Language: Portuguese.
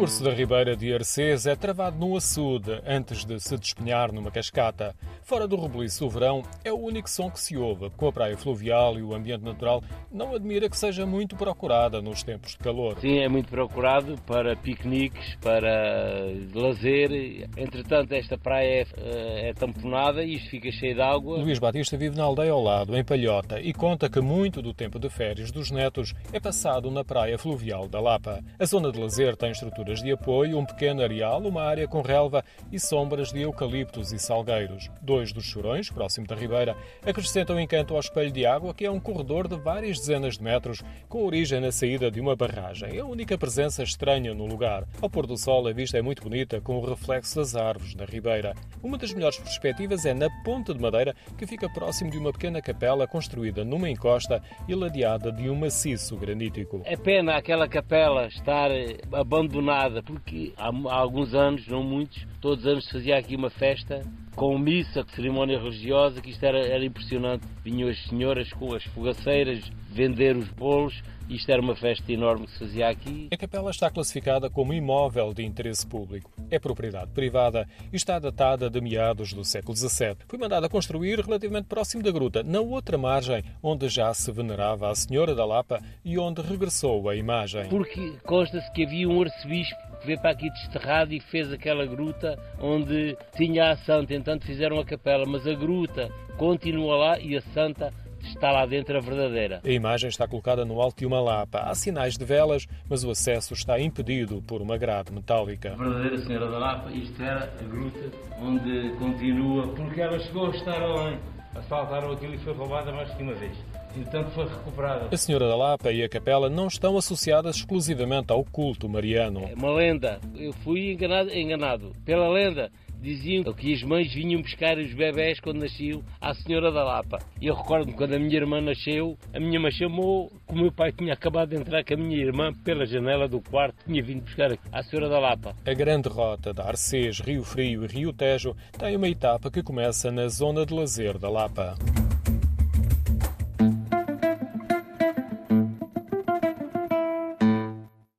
percurso da Ribeira de Arcês é travado num açude antes de se despenhar numa cascata. Fora do rebuliço do verão, é o único som que se ouve. Com a praia fluvial e o ambiente natural, não admira que seja muito procurada nos tempos de calor. Sim, é muito procurado para piqueniques, para lazer. Entretanto, esta praia é, é tamponada e isto fica cheio de água. Luís Batista vive na aldeia ao lado, em Palhota, e conta que muito do tempo de férias dos netos é passado na praia fluvial da Lapa. A zona de lazer tem estrutura de apoio, um pequeno areal, uma área com relva e sombras de eucaliptos e salgueiros. Dois dos chorões, próximo da ribeira, acrescentam encanto ao espelho de água, que é um corredor de várias dezenas de metros, com origem na saída de uma barragem. É a única presença estranha no lugar. Ao pôr do sol, a vista é muito bonita, com o reflexo das árvores na ribeira. Uma das melhores perspectivas é na ponta de madeira, que fica próximo de uma pequena capela construída numa encosta e ladeada de um maciço granítico. É pena aquela capela estar abandonada do nada, porque há, há alguns anos, não muitos, todos os anos se fazia aqui uma festa com missa, com cerimónia religiosa, que isto era, era impressionante. Vinham as senhoras com as fogaceiras vender os bolos. Isto era uma festa enorme que se fazia aqui. A capela está classificada como imóvel de interesse público. É propriedade privada e está datada de meados do século XVII. Foi mandada construir relativamente próximo da gruta, na outra margem, onde já se venerava a Senhora da Lapa e onde regressou a imagem. Porque consta-se que havia um arcebispo veio para aqui desterrado e fez aquela gruta onde tinha a santa. Entanto fizeram a capela, mas a gruta continua lá e a santa está lá dentro a verdadeira. A imagem está colocada no alto de uma lapa. Há sinais de velas, mas o acesso está impedido por uma grade metálica. A verdadeira Senhora da Lapa, isto era a gruta onde continua, porque ela chegou a estar além. Assaltaram aquilo e foi roubada mais que uma vez. Foi recuperada. A Senhora da Lapa e a capela não estão associadas exclusivamente ao culto mariano. É uma lenda. Eu fui enganado, enganado pela lenda diziam que as mães vinham buscar os bebés quando nasciam à Senhora da Lapa. E eu recordo-me quando a minha irmã nasceu, a minha mãe chamou, que o meu pai tinha acabado de entrar com a minha irmã pela janela do quarto, tinha vindo buscar à Senhora da Lapa. A grande rota da Arcês, Rio Frio e Rio Tejo tem uma etapa que começa na zona de lazer da Lapa.